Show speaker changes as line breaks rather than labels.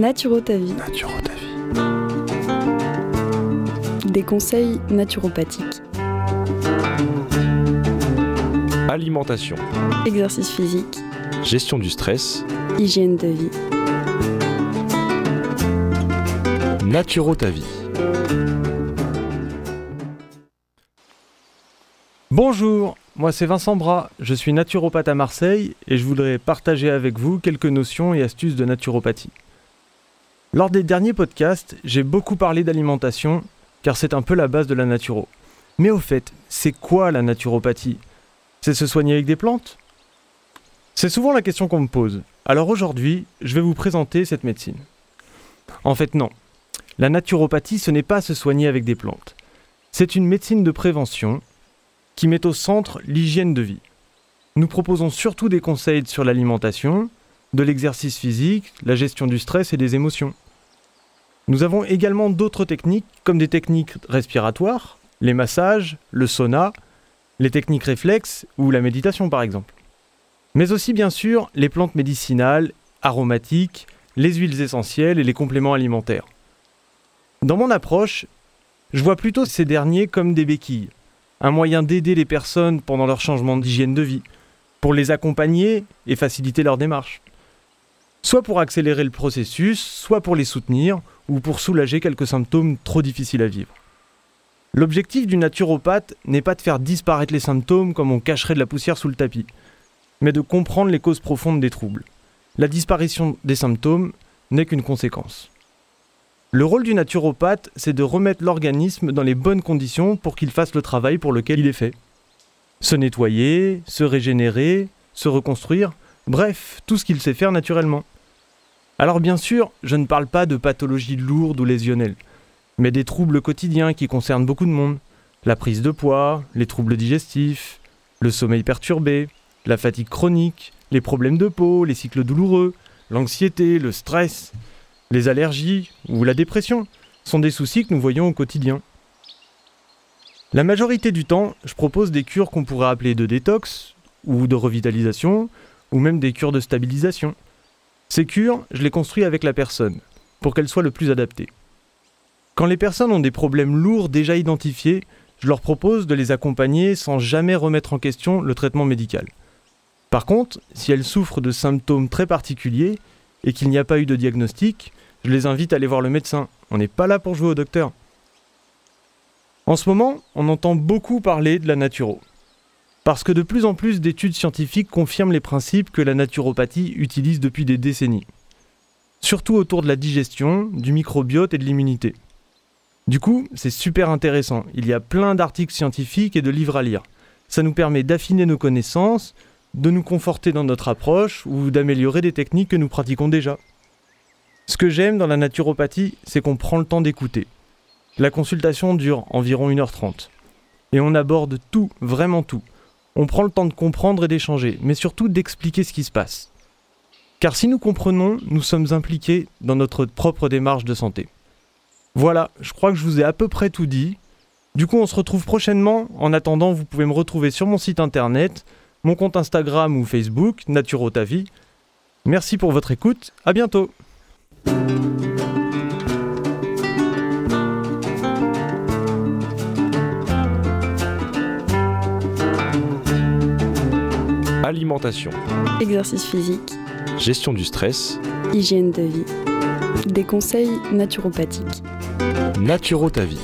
Naturo ta vie.
Naturo ta vie.
Des conseils naturopathiques.
Alimentation.
Exercice physique.
Gestion du stress.
Hygiène de vie.
Naturo ta vie.
Bonjour, moi c'est Vincent Bras, je suis naturopathe à Marseille et je voudrais partager avec vous quelques notions et astuces de naturopathie. Lors des derniers podcasts, j'ai beaucoup parlé d'alimentation car c'est un peu la base de la naturo. Mais au fait, c'est quoi la naturopathie? C'est se soigner avec des plantes? C'est souvent la question qu'on me pose. Alors aujourd'hui, je vais vous présenter cette médecine. En fait non. La naturopathie, ce n'est pas se soigner avec des plantes. C'est une médecine de prévention qui met au centre l'hygiène de vie. Nous proposons surtout des conseils sur l'alimentation, de l'exercice physique, la gestion du stress et des émotions. Nous avons également d'autres techniques comme des techniques respiratoires, les massages, le sauna, les techniques réflexes ou la méditation par exemple. Mais aussi bien sûr les plantes médicinales, aromatiques, les huiles essentielles et les compléments alimentaires. Dans mon approche, je vois plutôt ces derniers comme des béquilles, un moyen d'aider les personnes pendant leur changement d'hygiène de vie, pour les accompagner et faciliter leur démarche. Soit pour accélérer le processus, soit pour les soutenir ou pour soulager quelques symptômes trop difficiles à vivre. L'objectif du naturopathe n'est pas de faire disparaître les symptômes comme on cacherait de la poussière sous le tapis, mais de comprendre les causes profondes des troubles. La disparition des symptômes n'est qu'une conséquence. Le rôle du naturopathe, c'est de remettre l'organisme dans les bonnes conditions pour qu'il fasse le travail pour lequel il est fait. Se nettoyer, se régénérer, se reconstruire, bref, tout ce qu'il sait faire naturellement. Alors bien sûr, je ne parle pas de pathologies lourdes ou lésionnelles, mais des troubles quotidiens qui concernent beaucoup de monde. La prise de poids, les troubles digestifs, le sommeil perturbé, la fatigue chronique, les problèmes de peau, les cycles douloureux, l'anxiété, le stress, les allergies ou la dépression sont des soucis que nous voyons au quotidien. La majorité du temps, je propose des cures qu'on pourrait appeler de détox ou de revitalisation ou même des cures de stabilisation. Ces cures, je les construis avec la personne pour qu'elles soient le plus adaptées. Quand les personnes ont des problèmes lourds déjà identifiés, je leur propose de les accompagner sans jamais remettre en question le traitement médical. Par contre, si elles souffrent de symptômes très particuliers et qu'il n'y a pas eu de diagnostic, je les invite à aller voir le médecin. On n'est pas là pour jouer au docteur. En ce moment, on entend beaucoup parler de la naturo. Parce que de plus en plus d'études scientifiques confirment les principes que la naturopathie utilise depuis des décennies. Surtout autour de la digestion, du microbiote et de l'immunité. Du coup, c'est super intéressant. Il y a plein d'articles scientifiques et de livres à lire. Ça nous permet d'affiner nos connaissances, de nous conforter dans notre approche ou d'améliorer des techniques que nous pratiquons déjà. Ce que j'aime dans la naturopathie, c'est qu'on prend le temps d'écouter. La consultation dure environ 1h30. Et on aborde tout, vraiment tout. On prend le temps de comprendre et d'échanger, mais surtout d'expliquer ce qui se passe. Car si nous comprenons, nous sommes impliqués dans notre propre démarche de santé. Voilà, je crois que je vous ai à peu près tout dit. Du coup, on se retrouve prochainement. En attendant, vous pouvez me retrouver sur mon site internet, mon compte Instagram ou Facebook, Naturotavie. Merci pour votre écoute, à bientôt
Alimentation.
Exercice physique.
Gestion du stress.
Hygiène de vie. Des conseils naturopathiques.
Naturo ta vie.